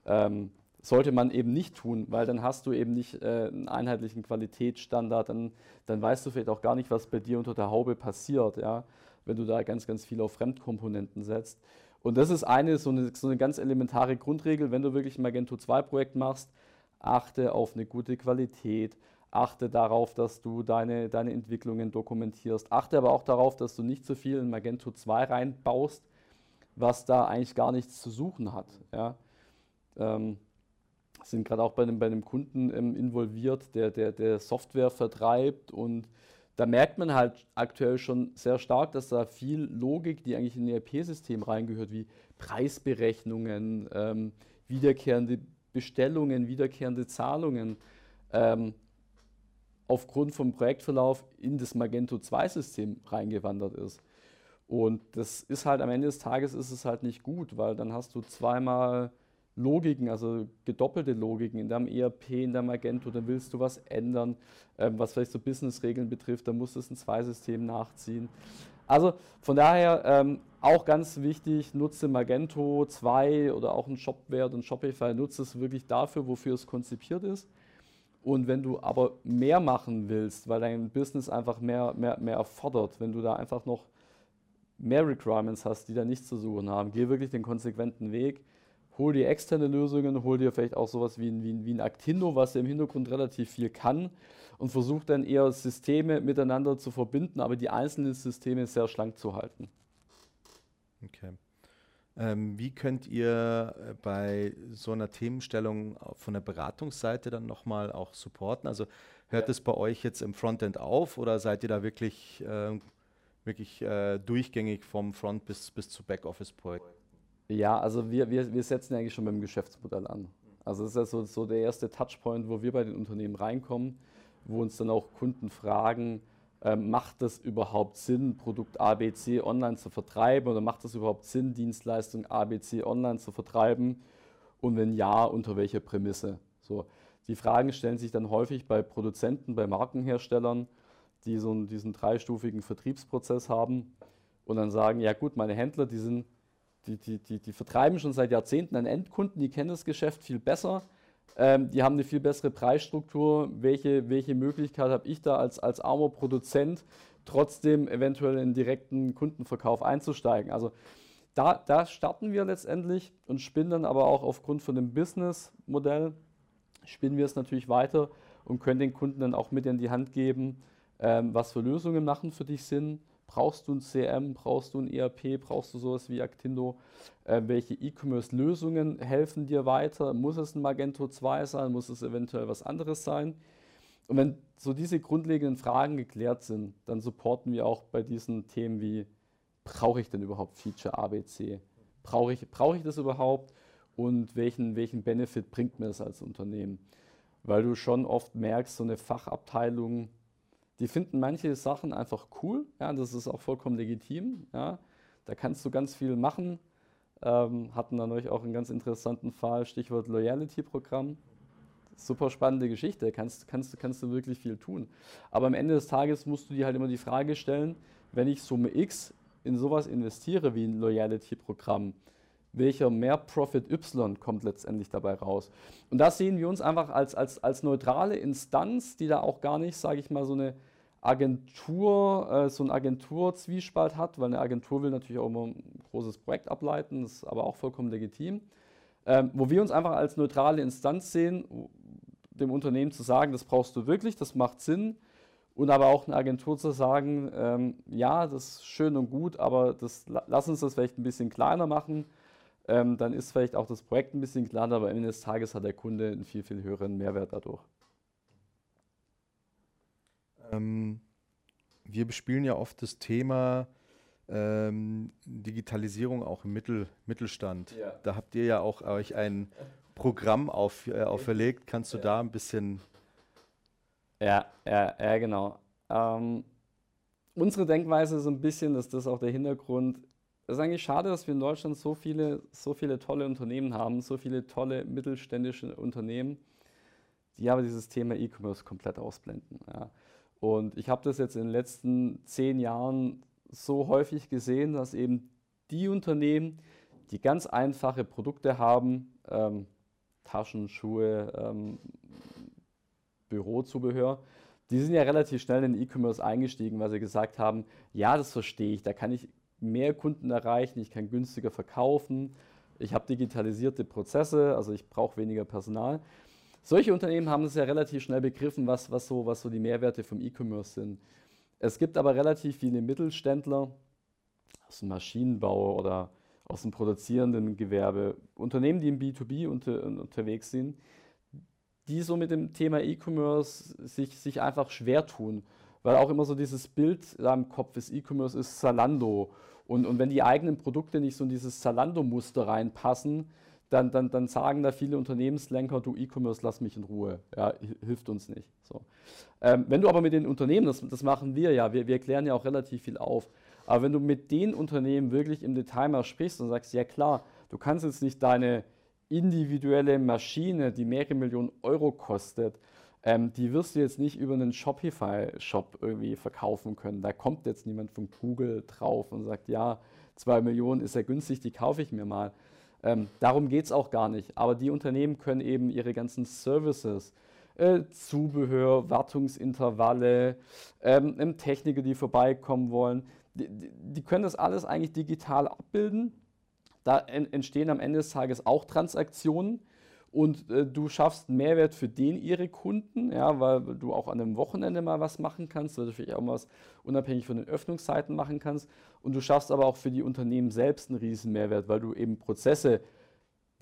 Speaker 3: Ähm, sollte man eben nicht tun, weil dann hast du eben nicht äh, einen einheitlichen Qualitätsstandard, dann, dann weißt du vielleicht auch gar nicht, was bei dir unter der Haube passiert, ja, wenn du da ganz, ganz viel auf Fremdkomponenten setzt. Und das ist eine so, eine, so eine ganz elementare Grundregel, wenn du wirklich ein Magento 2 Projekt machst, achte auf eine gute Qualität, achte darauf, dass du deine, deine Entwicklungen dokumentierst, achte aber auch darauf, dass du nicht zu so viel in Magento 2 reinbaust, was da eigentlich gar nichts zu suchen hat. Ja. Ähm, sind gerade auch bei einem, bei einem Kunden ähm, involviert, der, der, der Software vertreibt und da merkt man halt aktuell schon sehr stark, dass da viel Logik, die eigentlich in ein ERP-System reingehört, wie Preisberechnungen, ähm, wiederkehrende Bestellungen, wiederkehrende Zahlungen ähm, aufgrund vom Projektverlauf in das Magento 2-System reingewandert ist. Und das ist halt am Ende des Tages ist es halt nicht gut, weil dann hast du zweimal Logiken, also gedoppelte Logiken in deinem ERP, in deinem Magento, dann willst du was ändern, ähm, was vielleicht so Business-Regeln betrifft, dann musst du es in zwei Systemen nachziehen. Also von daher ähm, auch ganz wichtig, nutze Magento 2 oder auch ein Shopware und Shopify, nutze es wirklich dafür, wofür es konzipiert ist. Und wenn du aber mehr machen willst, weil dein Business einfach mehr, mehr, mehr erfordert, wenn du da einfach noch mehr Requirements hast, die da nichts zu suchen haben, geh wirklich den konsequenten Weg. Hol dir externe Lösungen, hol dir vielleicht auch sowas wie ein, wie ein, wie ein Actindo, was ja im Hintergrund relativ viel kann und versuch dann eher Systeme miteinander zu verbinden, aber die einzelnen Systeme sehr schlank zu halten.
Speaker 2: Okay. Ähm, wie könnt ihr äh, bei so einer Themenstellung von der Beratungsseite dann nochmal auch supporten? Also hört es ja. bei euch jetzt im Frontend auf oder seid ihr da wirklich, äh, wirklich äh, durchgängig vom Front bis, bis zu Backoffice-Projekt?
Speaker 3: Ja, also wir, wir, wir setzen eigentlich schon beim Geschäftsmodell an. Also das ist ja so, so der erste Touchpoint, wo wir bei den Unternehmen reinkommen, wo uns dann auch Kunden fragen, ähm, macht es überhaupt Sinn, Produkt ABC online zu vertreiben oder macht es überhaupt Sinn, Dienstleistung ABC online zu vertreiben? Und wenn ja, unter welcher Prämisse? So, die Fragen stellen sich dann häufig bei Produzenten, bei Markenherstellern, die so einen, diesen dreistufigen Vertriebsprozess haben und dann sagen, ja gut, meine Händler, die, sind, die, die, die, die vertreiben schon seit Jahrzehnten an Endkunden, die kennen das Geschäft viel besser ähm, die haben eine viel bessere Preisstruktur. Welche, welche Möglichkeit habe ich da als, als armer Produzent, trotzdem eventuell in direkten Kundenverkauf einzusteigen? Also da, da starten wir letztendlich und spinnen dann aber auch aufgrund von dem Businessmodell, spinnen wir es natürlich weiter und können den Kunden dann auch mit in die Hand geben, ähm, was für Lösungen machen für dich Sinn Brauchst du ein CM, brauchst du ein ERP, brauchst du sowas wie Actindo? Äh, welche E-Commerce-Lösungen helfen dir weiter? Muss es ein Magento 2 sein? Muss es eventuell was anderes sein? Und wenn so diese grundlegenden Fragen geklärt sind, dann supporten wir auch bei diesen Themen wie, brauche ich denn überhaupt Feature ABC? Brauche ich, brauche ich das überhaupt? Und welchen, welchen Benefit bringt mir das als Unternehmen? Weil du schon oft merkst, so eine Fachabteilung die finden manche Sachen einfach cool, ja, das ist auch vollkommen legitim. Ja. Da kannst du ganz viel machen. Ähm, hatten dann euch auch einen ganz interessanten Fall, Stichwort Loyalty-Programm. Super spannende Geschichte, kannst, kannst, kannst du wirklich viel tun. Aber am Ende des Tages musst du dir halt immer die Frage stellen, wenn ich Summe X in sowas investiere wie ein Loyalty-Programm, welcher Mehr-Profit Y kommt letztendlich dabei raus. Und da sehen wir uns einfach als, als, als neutrale Instanz, die da auch gar nicht, sage ich mal, so eine Agentur, äh, so ein Agenturzwiespalt hat, weil eine Agentur will natürlich auch immer ein großes Projekt ableiten, das ist aber auch vollkommen legitim. Ähm, wo wir uns einfach als neutrale Instanz sehen, dem Unternehmen zu sagen, das brauchst du wirklich, das macht Sinn. Und aber auch eine Agentur zu sagen, ähm, ja, das ist schön und gut, aber das, lass uns das vielleicht ein bisschen kleiner machen ähm, dann ist vielleicht auch das Projekt ein bisschen kleiner, aber am Ende des Tages hat der Kunde einen viel, viel höheren Mehrwert dadurch.
Speaker 2: Ähm, wir bespielen ja oft das Thema ähm, Digitalisierung auch im Mittel, Mittelstand. Ja. Da habt ihr ja auch euch ein Programm auf, äh, auferlegt. Kannst du ja. da ein bisschen.
Speaker 3: Ja, ja, ja genau. Ähm, unsere Denkweise ist ein bisschen, dass das auch der Hintergrund es ist eigentlich schade, dass wir in Deutschland so viele, so viele tolle Unternehmen haben, so viele tolle mittelständische Unternehmen, die aber dieses Thema E-Commerce komplett ausblenden. Ja. Und ich habe das jetzt in den letzten zehn Jahren so häufig gesehen, dass eben die Unternehmen, die ganz einfache Produkte haben, ähm, Taschen, Schuhe, ähm, Bürozubehör, die sind ja relativ schnell in E-Commerce eingestiegen, weil sie gesagt haben, ja, das verstehe ich, da kann ich mehr Kunden erreichen, ich kann günstiger verkaufen, ich habe digitalisierte Prozesse, also ich brauche weniger Personal. Solche Unternehmen haben es ja relativ schnell begriffen, was, was, so, was so die Mehrwerte vom E-Commerce sind. Es gibt aber relativ viele Mittelständler aus dem Maschinenbau oder aus dem produzierenden Gewerbe, Unternehmen, die im B2B unter, unterwegs sind, die so mit dem Thema E-Commerce sich, sich einfach schwer tun, weil auch immer so dieses Bild da im Kopf ist, E-Commerce ist Zalando. Und, und wenn die eigenen Produkte nicht so in dieses Zalando-Muster reinpassen, dann, dann, dann sagen da viele Unternehmenslenker, du E-Commerce, lass mich in Ruhe, ja, hilft uns nicht. So. Ähm, wenn du aber mit den Unternehmen, das, das machen wir ja, wir, wir klären ja auch relativ viel auf, aber wenn du mit den Unternehmen wirklich im Detail mal sprichst und sagst, ja klar, du kannst jetzt nicht deine individuelle Maschine, die mehrere Millionen Euro kostet, ähm, die wirst du jetzt nicht über einen Shopify-Shop irgendwie verkaufen können. Da kommt jetzt niemand von Google drauf und sagt, ja, zwei Millionen ist ja günstig, die kaufe ich mir mal. Ähm, darum geht es auch gar nicht. Aber die Unternehmen können eben ihre ganzen Services, äh, Zubehör, Wartungsintervalle, ähm, Techniker, die vorbeikommen wollen, die, die, können das alles eigentlich digital abbilden. Da entstehen am Ende des Tages auch Transaktionen und äh, du schaffst Mehrwert für den ihre Kunden, ja, weil du auch an einem Wochenende mal was machen kannst, weil du vielleicht auch mal was unabhängig von den Öffnungszeiten machen kannst. Und du schaffst aber auch für die Unternehmen selbst einen riesen Mehrwert, weil du eben Prozesse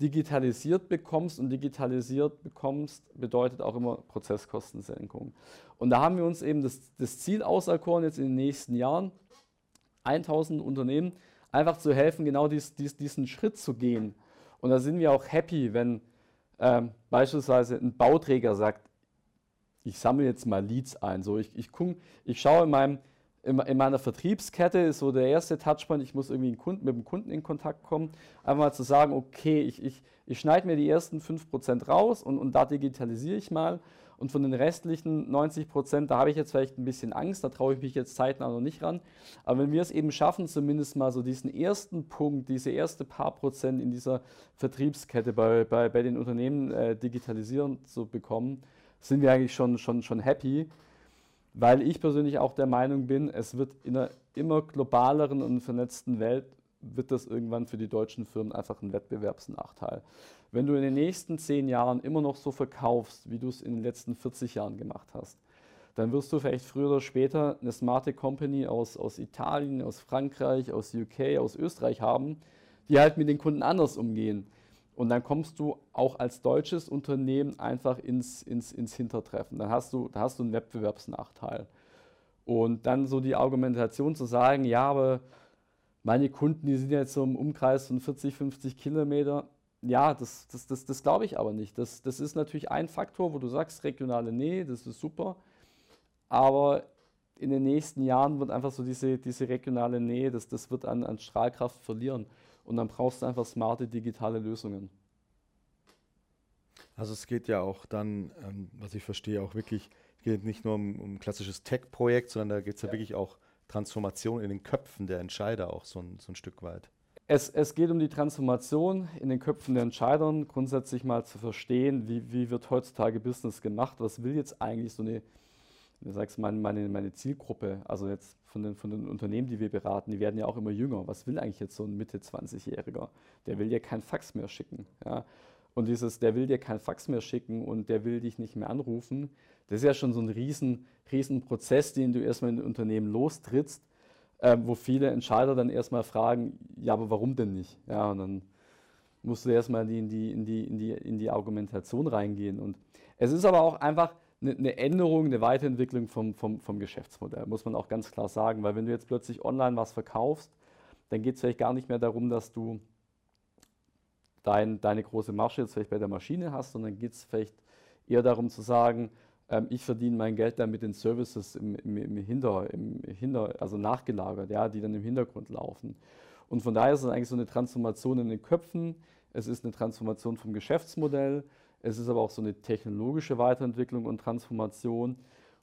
Speaker 3: digitalisiert bekommst und digitalisiert bekommst, bedeutet auch immer Prozesskostensenkung. Und da haben wir uns eben das, das Ziel auserkoren, jetzt in den nächsten Jahren 1000 Unternehmen einfach zu helfen, genau dies, dies, diesen Schritt zu gehen. Und da sind wir auch happy, wenn ähm, beispielsweise ein Bauträger sagt, ich sammle jetzt mal Leads ein. So, ich, ich, guck, ich schaue in, meinem, in, in, meiner Vertriebskette, ist so der erste Touchpoint, ich muss irgendwie Kunden, mit dem Kunden in Kontakt kommen, einfach mal zu sagen, okay, ich, ich, ich schneide mir die ersten 5% raus und, und da digitalisiere ich mal und von den restlichen 90 Prozent, da habe ich jetzt vielleicht ein bisschen Angst, da traue ich mich jetzt zeitnah noch nicht ran. Aber wenn wir es eben schaffen, zumindest mal so diesen ersten Punkt, diese erste paar Prozent in dieser Vertriebskette bei, bei, bei den Unternehmen äh, digitalisieren zu bekommen, sind wir eigentlich schon, schon, schon happy, weil ich persönlich auch der Meinung bin, es wird in einer immer globaleren und vernetzten Welt wird das irgendwann für die deutschen Firmen einfach ein Wettbewerbsnachteil. Wenn du in den nächsten zehn Jahren immer noch so verkaufst, wie du es in den letzten 40 Jahren gemacht hast, dann wirst du vielleicht früher oder später eine smarte Company aus, aus Italien, aus Frankreich, aus UK, aus Österreich haben, die halt mit den Kunden anders umgehen. Und dann kommst du auch als deutsches Unternehmen einfach ins, ins, ins Hintertreffen. Dann hast, du, dann hast du einen Wettbewerbsnachteil. Und dann so die Argumentation zu sagen, ja, aber meine Kunden, die sind jetzt so im Umkreis von 40, 50 Kilometer. Ja, das, das, das, das glaube ich aber nicht. Das, das ist natürlich ein Faktor, wo du sagst, regionale Nähe, das ist super. Aber in den nächsten Jahren wird einfach so diese, diese regionale Nähe, das, das wird an, an Strahlkraft verlieren. Und dann brauchst du einfach smarte digitale Lösungen.
Speaker 2: Also es geht ja auch dann, ähm, was ich verstehe, auch wirklich, geht nicht nur um, um ein klassisches Tech-Projekt, sondern da geht es ja, ja, wirklich auch Transformation in den Köpfen der Entscheider auch so ein, so ein Stück weit?
Speaker 3: Es, es, geht um die Transformation in den Köpfen der Entscheider, grundsätzlich mal zu verstehen, wie, wie, wird heutzutage Business gemacht, was will jetzt eigentlich so eine, du sagst meine, meine, meine Zielgruppe, also jetzt von den, von den Unternehmen, die wir beraten, die werden ja auch immer jünger. Was will eigentlich jetzt so ein Mitte-20-Jähriger? Der will ja kein Fax mehr schicken. Ja? Und dieses, der will dir kein Fax mehr schicken und der will dich nicht mehr anrufen, das ist ja schon so ein riesen, riesen Prozess, den du erstmal in ein Unternehmen lostrittst, äh, wo viele Entscheider dann erstmal fragen, ja, aber warum denn nicht? Ja, und dann musst du erstmal in die, in die, in die, in die, Argumentation reingehen. Und es ist aber auch einfach eine, Änderung, eine Weiterentwicklung vom, vom, vom Geschäftsmodell, muss man auch ganz klar sagen. Weil wenn du jetzt plötzlich online was verkaufst, dann geht es vielleicht gar nicht mehr darum, dass du dein, deine große Masche jetzt vielleicht bei der Maschine hast, sondern geht es vielleicht eher darum zu sagen, ähm, ich verdiene mein Geld dann mit den Services im, im, im, Hinter, im Hinter, also nachgelagert, ja, die dann im Hintergrund laufen. Und von daher ist es eigentlich so eine Transformation in den Köpfen, es ist eine Transformation vom Geschäftsmodell, es ist aber auch so eine technologische Weiterentwicklung und Transformation.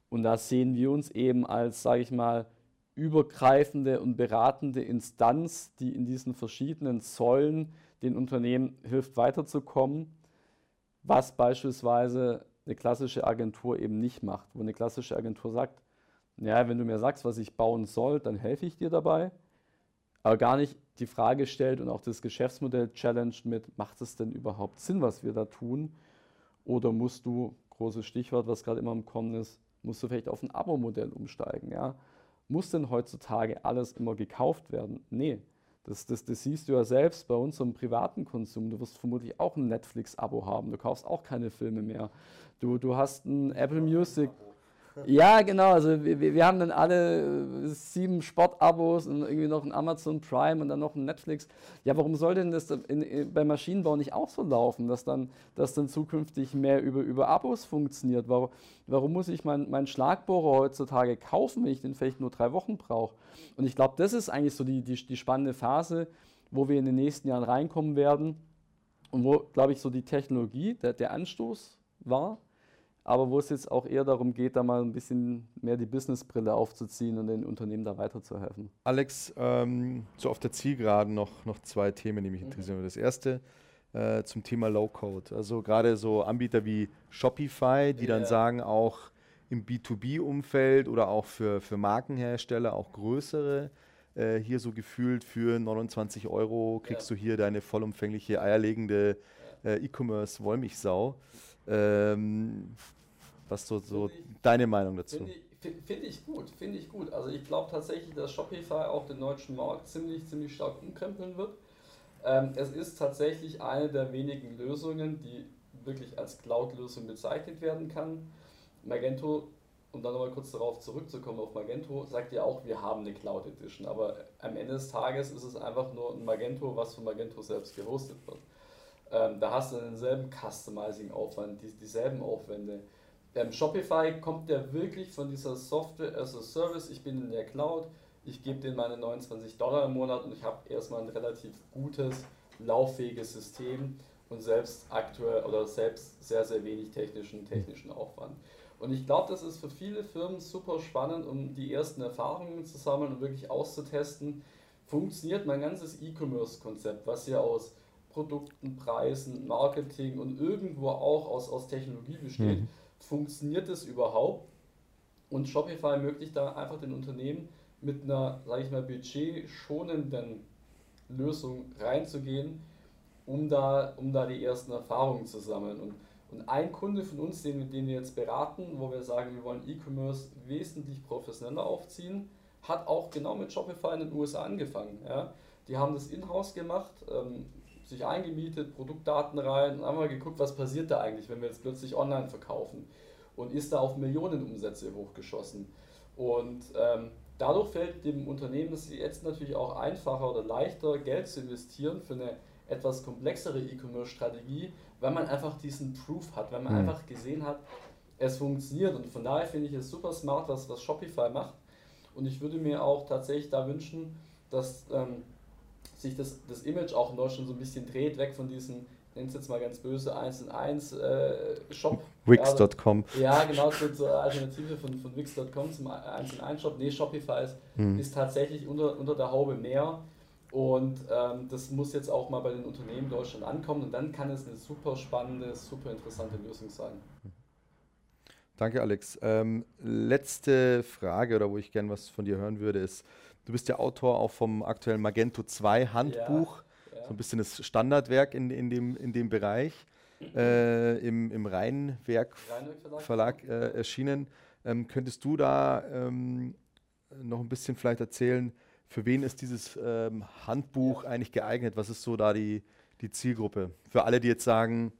Speaker 3: Und da sehen wir uns eben als, sage ich mal, übergreifende und beratende Instanz, die in diesen verschiedenen Säulen den Unternehmen hilft weiterzukommen, was beispielsweise eine klassische Agentur eben nicht macht, wo eine klassische Agentur sagt, ja, wenn du mir sagst, was ich bauen soll, dann helfe ich dir dabei, aber gar nicht die Frage stellt und auch das Geschäftsmodell challenged mit, macht es denn überhaupt Sinn, was wir da tun? Oder musst du, großes Stichwort, was gerade immer im Kommen ist, musst du vielleicht auf ein Abo-Modell umsteigen? Ja? Muss denn heutzutage alles immer gekauft werden? Nee. Das, das, das siehst du ja selbst bei unserem privaten Konsum. Du wirst vermutlich auch ein Netflix-Abo haben. Du kaufst auch keine Filme mehr. Du, du hast ein Apple Music. Ja, genau. Also wir, wir haben dann alle äh, sieben Sportabos und irgendwie noch ein Amazon Prime und dann noch ein Netflix. Ja, warum soll denn das in, in, beim Maschinenbau nicht auch so laufen, dass dann, dass dann zukünftig mehr über, über Abos funktioniert? Warum, warum muss ich meinen mein Schlagbohrer heutzutage kaufen, wenn ich den vielleicht nur drei Wochen brauche? Und ich glaube, das ist eigentlich so die, die, die spannende Phase, wo wir in den nächsten Jahren reinkommen werden und wo, glaube ich, so die Technologie, der, der Anstoß war aber wo es jetzt auch eher darum geht, da mal ein bisschen mehr die Businessbrille aufzuziehen und den Unternehmen da weiterzuhelfen.
Speaker 2: Alex, ähm, so auf der Zielgeraden noch, noch zwei Themen, die mich mhm. interessieren. Mhm. Das erste äh, zum Thema Low-Code. Also gerade so Anbieter wie Shopify, die yeah. dann sagen, auch im B2B-Umfeld oder auch für, für Markenhersteller, auch größere, äh, hier so gefühlt für 29 Euro kriegst ja. du hier deine vollumfängliche eierlegende äh, E-Commerce-Wollmilchsau. Ähm, was so, so ich, deine Meinung dazu?
Speaker 3: Finde ich, find ich, gut, finde ich gut. Also ich glaube tatsächlich, dass Shopify auch den deutschen Markt ziemlich, ziemlich stark umkrempeln wird. Ähm, es ist tatsächlich eine der wenigen Lösungen, die wirklich als Cloud-Lösung bezeichnet werden kann. Magento, um dann nochmal kurz darauf zurückzukommen, auf Magento, sagt ja auch, wir haben eine Cloud Edition, aber am Ende des Tages ist es einfach nur ein Magento, was von Magento selbst gehostet wird. Ähm, da hast du denselben Customizing-Aufwand, die, dieselben Aufwände. Ähm, Shopify kommt ja wirklich von dieser Software as a Service, ich bin in der Cloud, ich gebe denen meine 29 Dollar im Monat und ich habe erstmal ein relativ gutes, lauffähiges System und selbst aktuell oder selbst sehr, sehr wenig technischen, technischen Aufwand. Und ich glaube, das ist für viele Firmen super spannend, um die ersten Erfahrungen zu sammeln und wirklich auszutesten, funktioniert mein ganzes E-Commerce-Konzept, was ja aus Produkten, Preisen, Marketing und irgendwo auch aus, aus Technologie besteht. Mhm. Funktioniert das überhaupt? Und Shopify ermöglicht da einfach den Unternehmen mit einer, sage ich mal, budgetschonenden Lösung reinzugehen, um da, um da die ersten Erfahrungen zu sammeln. Und, und ein Kunde von uns, den, den wir jetzt beraten, wo wir sagen, wir wollen E-Commerce wesentlich professioneller aufziehen, hat auch genau mit Shopify in den USA angefangen. Ja? Die haben das in-house gemacht, ähm, sich eingemietet, Produktdaten rein und einmal geguckt, was passiert da eigentlich, wenn wir jetzt plötzlich online verkaufen. Und ist da auf Millionenumsätze hochgeschossen. Und ähm, dadurch fällt dem Unternehmen es jetzt natürlich auch einfacher oder leichter, Geld zu investieren für eine etwas komplexere E-Commerce-Strategie, weil man einfach diesen Proof hat, weil man mhm. einfach gesehen hat, es funktioniert. Und von daher finde ich es super smart, was, was Shopify macht. Und ich würde mir auch tatsächlich da wünschen, dass ähm, sich das, das Image auch in Deutschland so ein bisschen dreht, weg von diesem, nennt es jetzt mal ganz böse, 1 in 1 äh, Shop.
Speaker 2: Wix.com.
Speaker 3: Ja, genau, zur, zur Alternative von, von Wix.com zum 1 in 1 Shop. Nee, Shopify ist, hm. ist tatsächlich unter, unter der Haube mehr. Und ähm, das muss jetzt auch mal bei den Unternehmen in Deutschland ankommen und dann kann es eine super spannende, super interessante Lösung sein.
Speaker 2: Danke, Alex. Ähm, letzte Frage, oder wo ich gerne was von dir hören würde, ist, Du bist ja Autor auch vom aktuellen Magento 2 Handbuch, ja, ja. so ein bisschen das Standardwerk in, in, dem, in dem Bereich, äh, im, im Rheinwerk, Rheinwerk Verlag äh, erschienen. Ähm, könntest du da ähm, noch ein bisschen vielleicht erzählen, für wen ist dieses ähm, Handbuch ja. eigentlich geeignet? Was ist so da die, die Zielgruppe? Für alle, die jetzt sagen,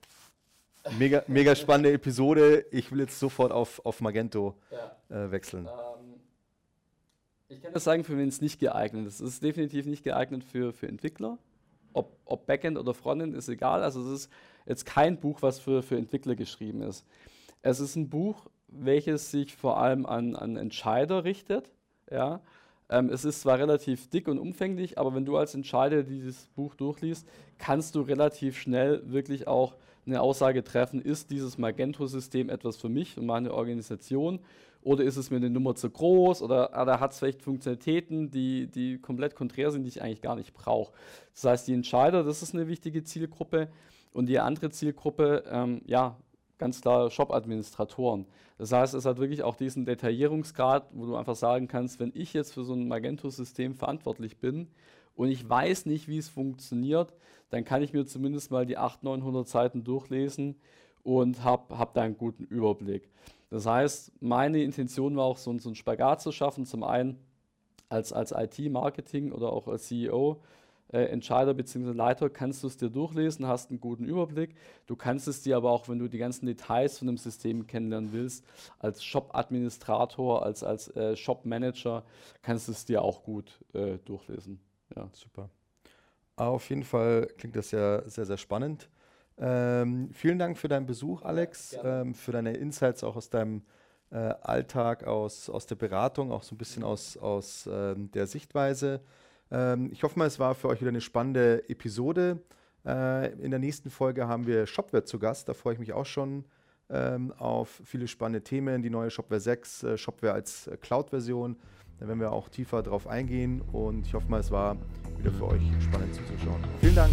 Speaker 2: mega, mega spannende Episode. Ich will jetzt sofort auf, auf Magento äh, wechseln.
Speaker 3: Ähm, ich kann das sagen, für wen es nicht geeignet ist. Es ist definitiv nicht geeignet für, für Entwickler. Ob, ob Backend oder Frontend ist egal. Also es ist jetzt kein Buch, was für, für Entwickler geschrieben ist. Es ist ein Buch, welches sich vor allem an, an Entscheider richtet. Ja? Ähm, es ist zwar relativ dick und umfänglich, aber wenn du als Entscheider dieses Buch durchliest, kannst du relativ schnell wirklich auch eine Aussage treffen, ist dieses Magento-System etwas für mich und meine Organisation oder ist es mir eine Nummer zu groß oder, oder hat es vielleicht Funktionalitäten, die, die komplett konträr sind, die ich eigentlich gar nicht brauche. Das heißt, die Entscheider, das ist eine wichtige Zielgruppe und die andere Zielgruppe, ähm, ja, ganz klar Shop-Administratoren. Das heißt, es hat wirklich auch diesen Detaillierungsgrad, wo du einfach sagen kannst, wenn ich jetzt für so ein Magento-System verantwortlich bin und ich weiß nicht, wie es funktioniert, dann kann ich mir zumindest mal die 800, 900 Seiten durchlesen und habe hab da einen guten Überblick. Das heißt, meine Intention war auch, so, so einen Spagat zu schaffen. Zum einen als, als IT-Marketing oder auch als CEO äh, Entscheider bzw. Leiter kannst du es dir durchlesen, hast einen guten Überblick. Du kannst es dir aber auch, wenn du die ganzen Details von dem System kennenlernen willst, als Shop-Administrator, als, als äh, Shop-Manager, kannst du es dir auch gut äh, durchlesen.
Speaker 2: Ja. Super. Auf jeden Fall klingt das ja sehr, sehr spannend. Ähm, vielen Dank für deinen Besuch, Alex, ja, ähm, für deine Insights auch aus deinem äh, Alltag, aus, aus der Beratung, auch so ein bisschen aus, aus ähm, der Sichtweise. Ähm, ich hoffe mal, es war für euch wieder eine spannende Episode. Äh, in der nächsten Folge haben wir Shopware zu Gast. Da freue ich mich auch schon ähm, auf viele spannende Themen. Die neue Shopware 6, äh, Shopware als äh, Cloud-Version. Da werden wir auch tiefer drauf eingehen und ich hoffe mal, es war wieder für euch spannend zuzuschauen. Vielen Dank.